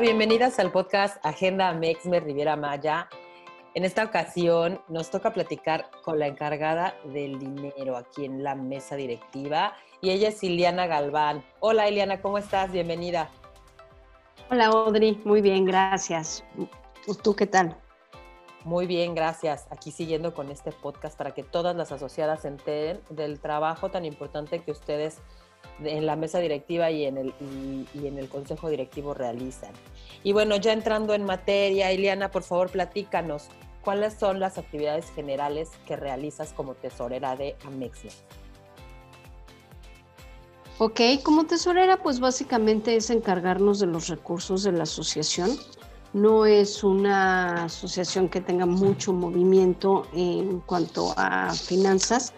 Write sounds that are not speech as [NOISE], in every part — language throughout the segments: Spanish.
Bienvenidas al podcast Agenda Mexme Riviera Maya. En esta ocasión nos toca platicar con la encargada del dinero aquí en la mesa directiva y ella es Iliana Galván. Hola Iliana, ¿cómo estás? Bienvenida. Hola Audrey, muy bien, gracias. ¿Tú qué tal? Muy bien, gracias. Aquí siguiendo con este podcast para que todas las asociadas se enteren del trabajo tan importante que ustedes en la mesa directiva y en, el, y, en el consejo directivo realizan. Y bueno, ya entrando en materia, Ileana, por favor, platícanos, ¿cuáles son las actividades generales que realizas como tesorera de Amexia? Ok, como tesorera, pues básicamente es encargarnos de los recursos de la asociación. No es una asociación que tenga mucho movimiento en cuanto a finanzas,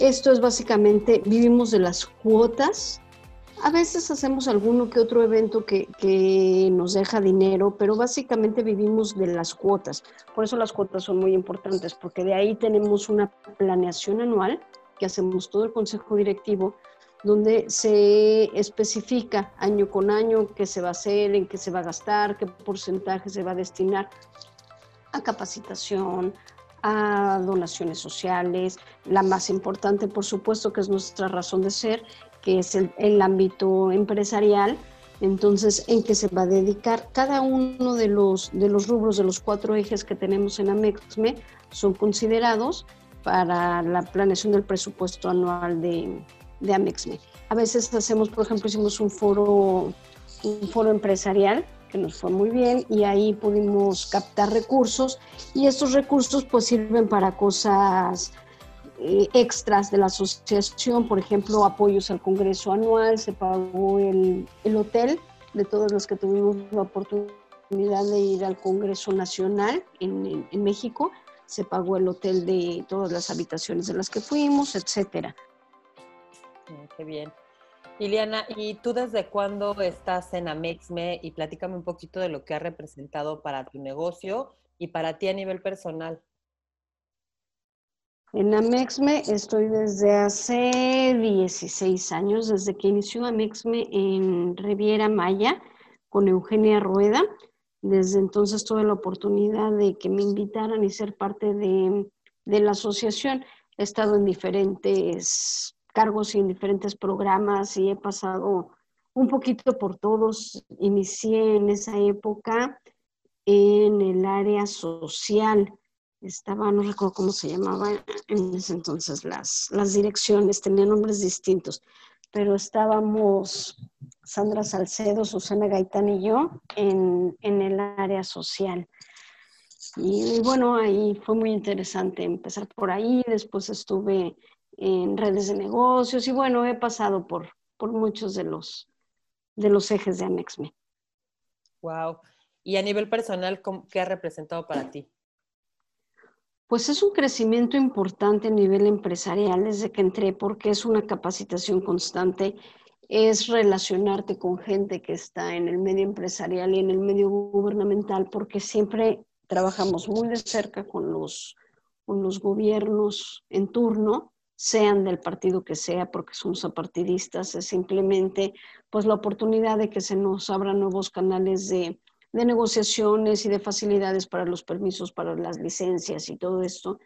esto es básicamente, vivimos de las cuotas. A veces hacemos alguno que otro evento que, nos deja dinero, pero básicamente vivimos de las cuotas. Por eso las cuotas son muy importantes, porque de ahí tenemos una planeación anual que hacemos todo el consejo directivo, donde se especifica año con año qué se va a hacer, en qué se va a gastar, qué porcentaje se va a destinar a capacitación, a donaciones sociales, la más importante por supuesto que es nuestra razón de ser, que es el, ámbito empresarial, entonces en qué se va a dedicar cada uno de los, de los rubros, de los cuatro ejes que tenemos en Amexme, son considerados para la planeación del presupuesto anual de, de Amexme. A veces hacemos, por ejemplo, hicimos un foro, un foro empresarial que nos fue muy bien y ahí pudimos captar recursos y estos recursos pues sirven para cosas eh, extras de la asociación, por ejemplo, apoyos al Congreso anual, se pagó el, el hotel de todos los que tuvimos la oportunidad de ir al Congreso Nacional en, en, México, se pagó el hotel de todas las habitaciones de las que fuimos, etcétera. Qué bien. Liliana, ¿y tú desde cuándo estás en Amexme? Y platícame un poquito de lo que ha representado para tu negocio y para ti a nivel personal. En Amexme estoy desde hace 16 años, desde que inició Amexme en Riviera Maya con Eugenia Rueda. Desde entonces tuve la oportunidad de que me invitaran y ser parte de, de la asociación. He estado en diferentes cargos y en diferentes programas y he pasado un poquito por todos. Inicié en esa época en el área social. Estaba, no recuerdo cómo se llamaba en ese entonces, las, las direcciones tenían nombres distintos, pero estábamos Sandra Salcedo, Susana Gaitán y yo en, en el área social. Y, bueno, ahí fue muy interesante empezar por ahí. Después estuve en redes de negocios y bueno, he pasado por, por muchos de los, de los ejes de Amexme. Wow. Y a nivel personal, ¿qué ha representado para ti? Pues es un crecimiento importante a nivel empresarial desde que entré porque es una capacitación constante, es relacionarte con gente que está en el medio empresarial y en el medio gubernamental porque siempre trabajamos muy de cerca con los, con los gobiernos en turno sean del partido que sea, porque somos apartidistas, es simplemente pues la oportunidad de que se nos abran nuevos canales de, negociaciones y de facilidades para los permisos, para las licencias y todo esto.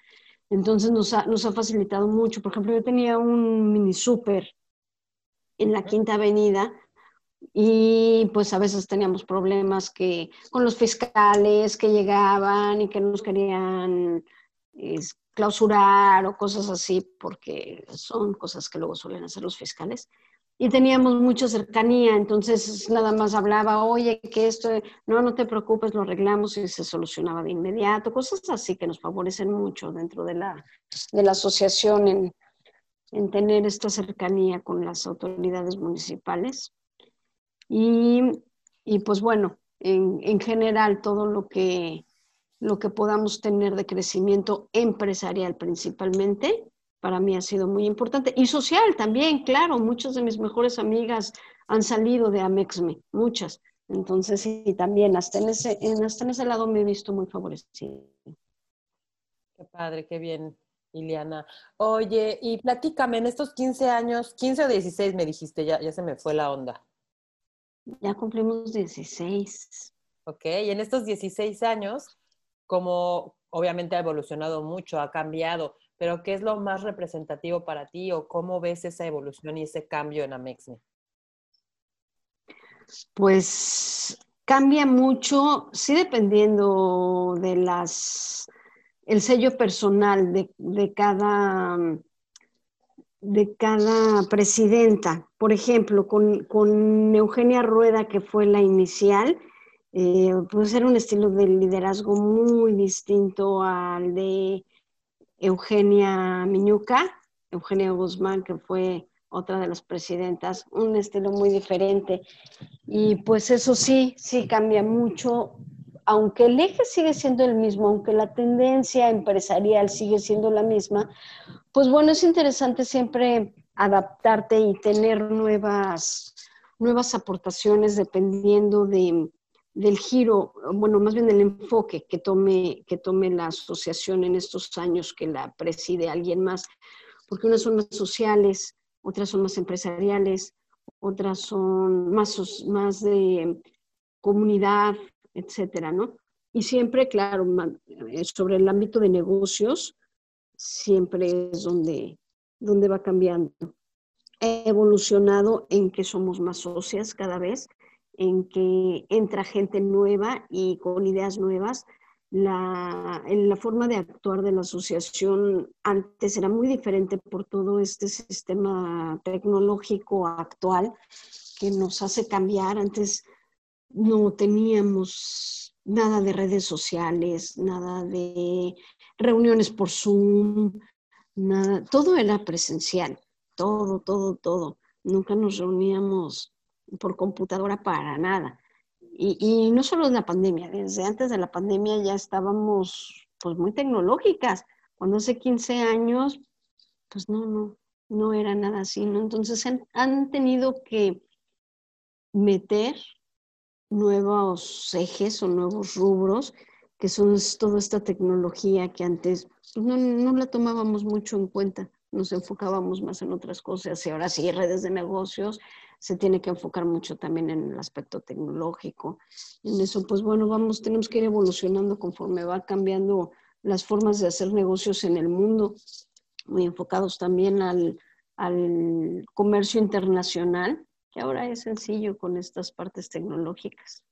Entonces nos ha, nos ha facilitado mucho. Por ejemplo, yo tenía un mini súper en la Quinta Avenida y pues a veces teníamos problemas que con los fiscales que llegaban y que nos querían clausurar o cosas así, porque son cosas que luego suelen hacer los fiscales. Y teníamos mucha cercanía, entonces nada más hablaba, oye, que esto, no, no te preocupes, lo arreglamos y se solucionaba de inmediato, cosas así que nos favorecen mucho dentro de la, de la asociación en, en tener esta cercanía con las autoridades municipales. Y, y pues bueno, en, en, general todo lo que, lo que podamos tener de crecimiento empresarial principalmente, para mí ha sido muy importante. Y social también, claro, muchas de mis mejores amigas han salido de Amexme, muchas. Entonces, sí, también hasta en, ese, hasta en ese lado me he visto muy favorecida. Qué padre, qué bien, Iliana. Oye, y platícame, en estos 15 años, 15 o 16 me dijiste, ya, ya se me fue la onda. Ya cumplimos 16. Ok, y en estos 16 años, como obviamente ha evolucionado mucho, ha cambiado, pero ¿qué es lo más representativo para ti o cómo ves esa evolución y ese cambio en Amexme? Pues cambia mucho, sí dependiendo de las, el sello personal de, de cada, de cada presidenta. Por ejemplo, con, con, Eugenia Rueda, que fue la inicial, eh, pues era un estilo de liderazgo muy distinto al de Eugenia Miñuca, Eugenia Guzmán, que fue otra de las presidentas, un estilo muy diferente. Y pues eso sí, sí cambia mucho, aunque el eje sigue siendo el mismo, aunque la tendencia empresarial sigue siendo la misma, pues bueno, es interesante siempre adaptarte y tener nuevas, nuevas aportaciones dependiendo de, del giro, bueno, más bien del enfoque que tome, que tome la asociación en estos años que la preside alguien más, porque unas son más sociales, otras son más empresariales, otras son más, más de comunidad, etcétera, ¿no? Y siempre, claro, eh, sobre el ámbito de negocios, siempre es donde, donde va cambiando. He evolucionado en que somos más socias cada vez, en que entra gente nueva y con ideas nuevas, la, la, forma de actuar de la asociación antes era muy diferente por todo este sistema tecnológico actual que nos hace cambiar. Antes no teníamos nada de redes sociales, nada de reuniones por Zoom, nada, todo era presencial, todo, todo, todo. Nunca nos reuníamos por computadora para nada. Y, no solo en la pandemia, desde antes de la pandemia ya estábamos pues muy tecnológicas. Cuando hace 15 años, pues no, no, no era nada así, ¿no? Entonces han, tenido que meter nuevos ejes o nuevos rubros, que son toda esta tecnología que antes pues, no, no la tomábamos mucho en cuenta, nos enfocábamos más en otras cosas y ahora sí, redes de negocios, se tiene que enfocar mucho también en el aspecto tecnológico. En eso, pues bueno, vamos, tenemos que ir evolucionando conforme va cambiando las formas de hacer negocios en el mundo, muy enfocados también al, al comercio internacional, que ahora es sencillo con estas partes tecnológicas.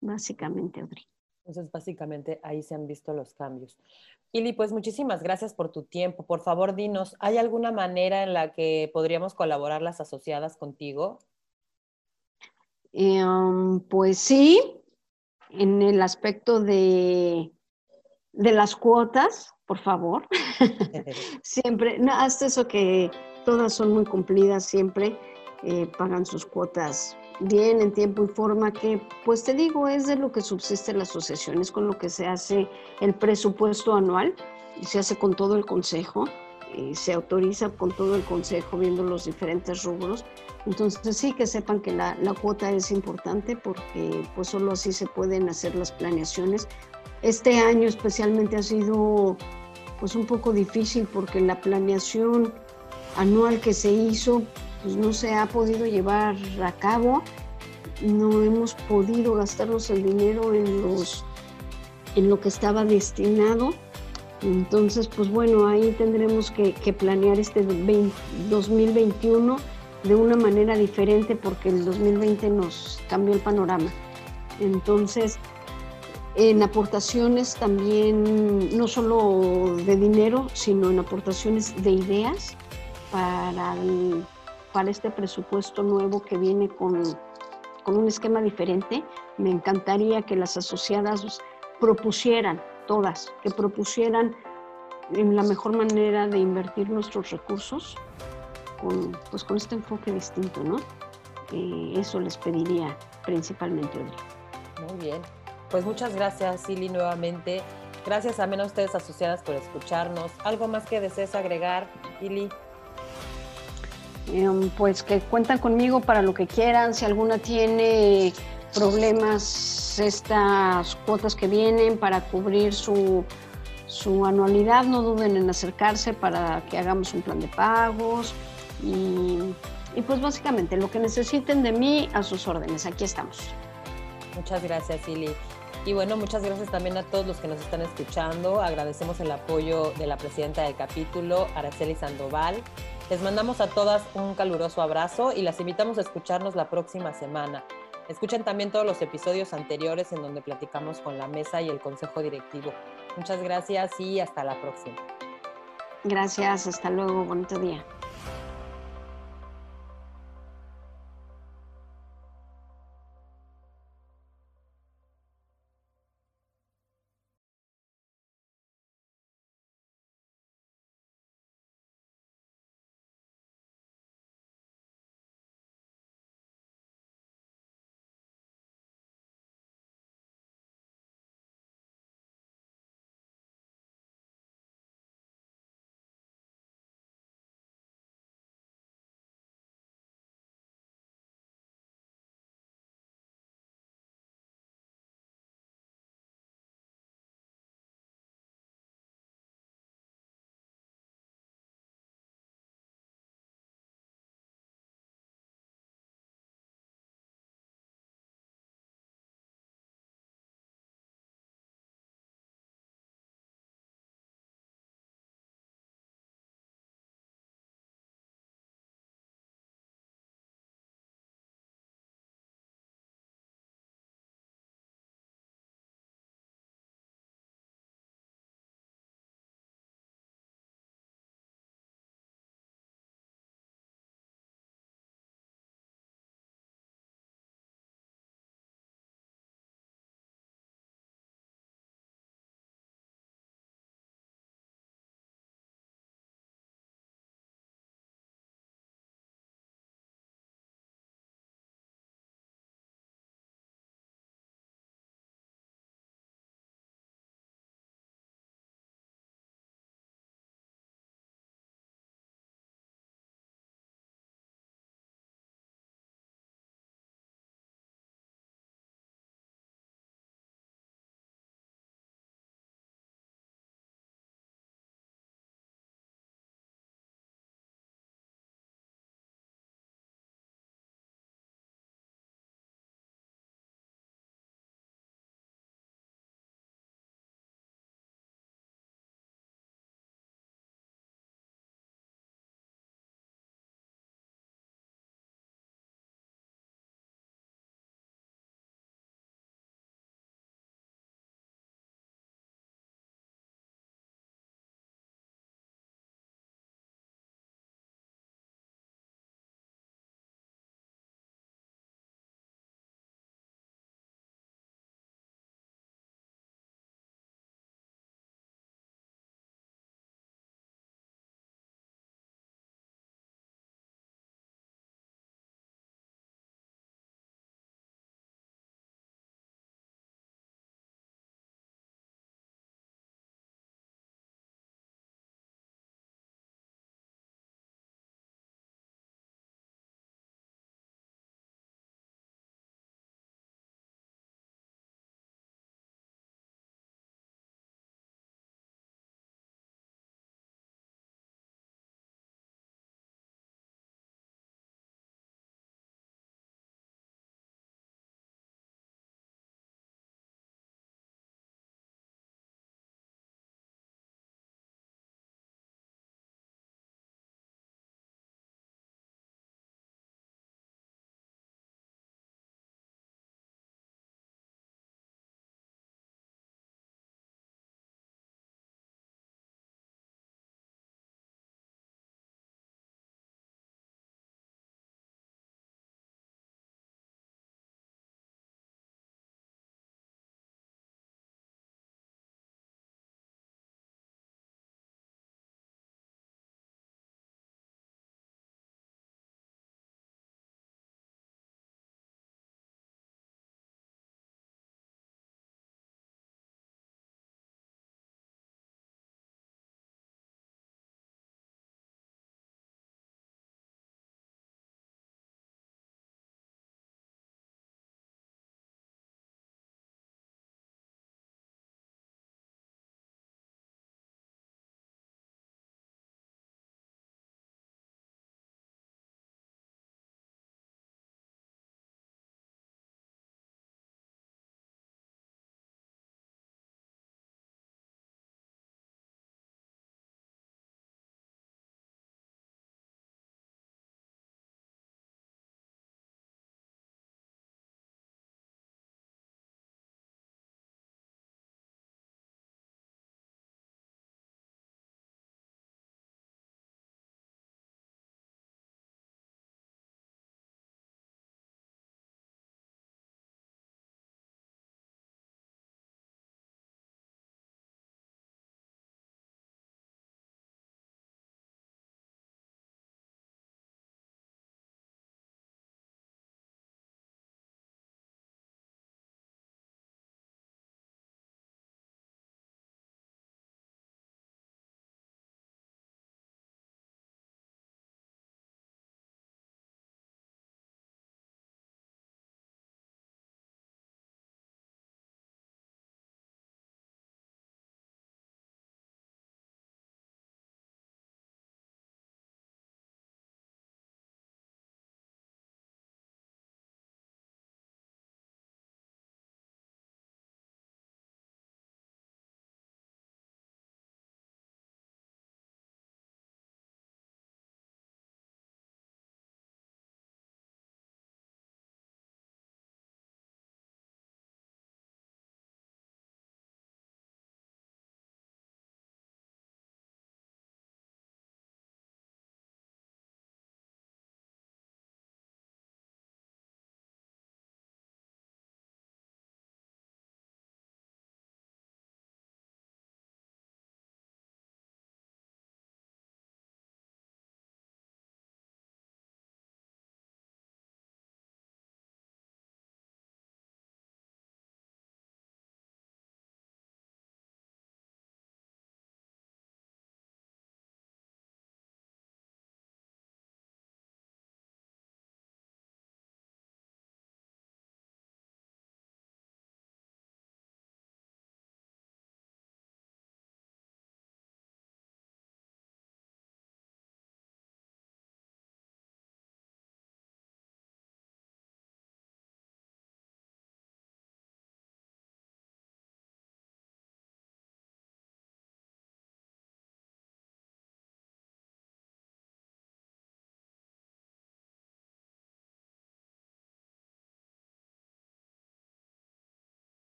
Básicamente, Audrey. Entonces, básicamente ahí se han visto los cambios. Ili, pues muchísimas gracias por tu tiempo. Por favor, dinos, ¿hay alguna manera en la que podríamos colaborar las asociadas contigo? Em, pues sí, en el aspecto de, de las cuotas, por favor. [LAUGHS] [LAUGHS] siempre, no, hasta eso que todas son muy cumplidas siempre, eh, pagan sus cuotas bien en tiempo y forma que, pues te digo, es de lo que subsiste la asociación, es con lo que se hace el presupuesto anual y se hace con todo el consejo, y se autoriza con todo el consejo viendo los diferentes rubros. Entonces sí que sepan que la, la cuota es importante porque pues solo así se pueden hacer las planeaciones. Este año especialmente ha sido pues un poco difícil porque la planeación anual que se hizo pues no se ha podido llevar a cabo, no hemos podido gastarnos el dinero en, los, en lo que estaba destinado. Entonces, pues bueno, ahí tendremos que, planear este 2021 de una manera diferente porque el 2020 nos cambió el panorama. Entonces, en aportaciones también, no solo de dinero, sino en aportaciones de ideas para el para este presupuesto nuevo que viene con, con un esquema diferente, me encantaría que las asociadas propusieran, todas, que propusieran en la mejor manera de invertir nuestros recursos con, pues, con este enfoque distinto, ¿no? Eh, eso les pediría principalmente hoy. Muy bien. Pues muchas gracias, Silly, nuevamente. Gracias también a ustedes asociadas por escucharnos. ¿Algo más que desees agregar, Silly? Em, pues que cuentan conmigo para lo que quieran. Si alguna tiene problemas, estas cuotas que vienen para cubrir su, su anualidad, no duden en acercarse para que hagamos un plan de pagos. Y, y pues básicamente lo que necesiten de mí, a sus órdenes. Aquí estamos. Muchas gracias, Silly. Y bueno, muchas gracias también a todos los que nos están escuchando. Agradecemos el apoyo de la presidenta del capítulo, Araceli Sandoval. Les mandamos a todas un caluroso abrazo y las invitamos a escucharnos la próxima semana. Escuchen también todos los episodios anteriores en donde platicamos con la mesa y el consejo directivo. Muchas gracias y hasta la próxima. Gracias, hasta luego, bonito día.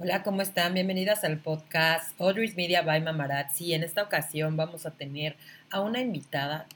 Hola, ¿cómo están? Bienvenidas al podcast Audrey's Media by Mamarazzi. En esta ocasión vamos a tener a una invitada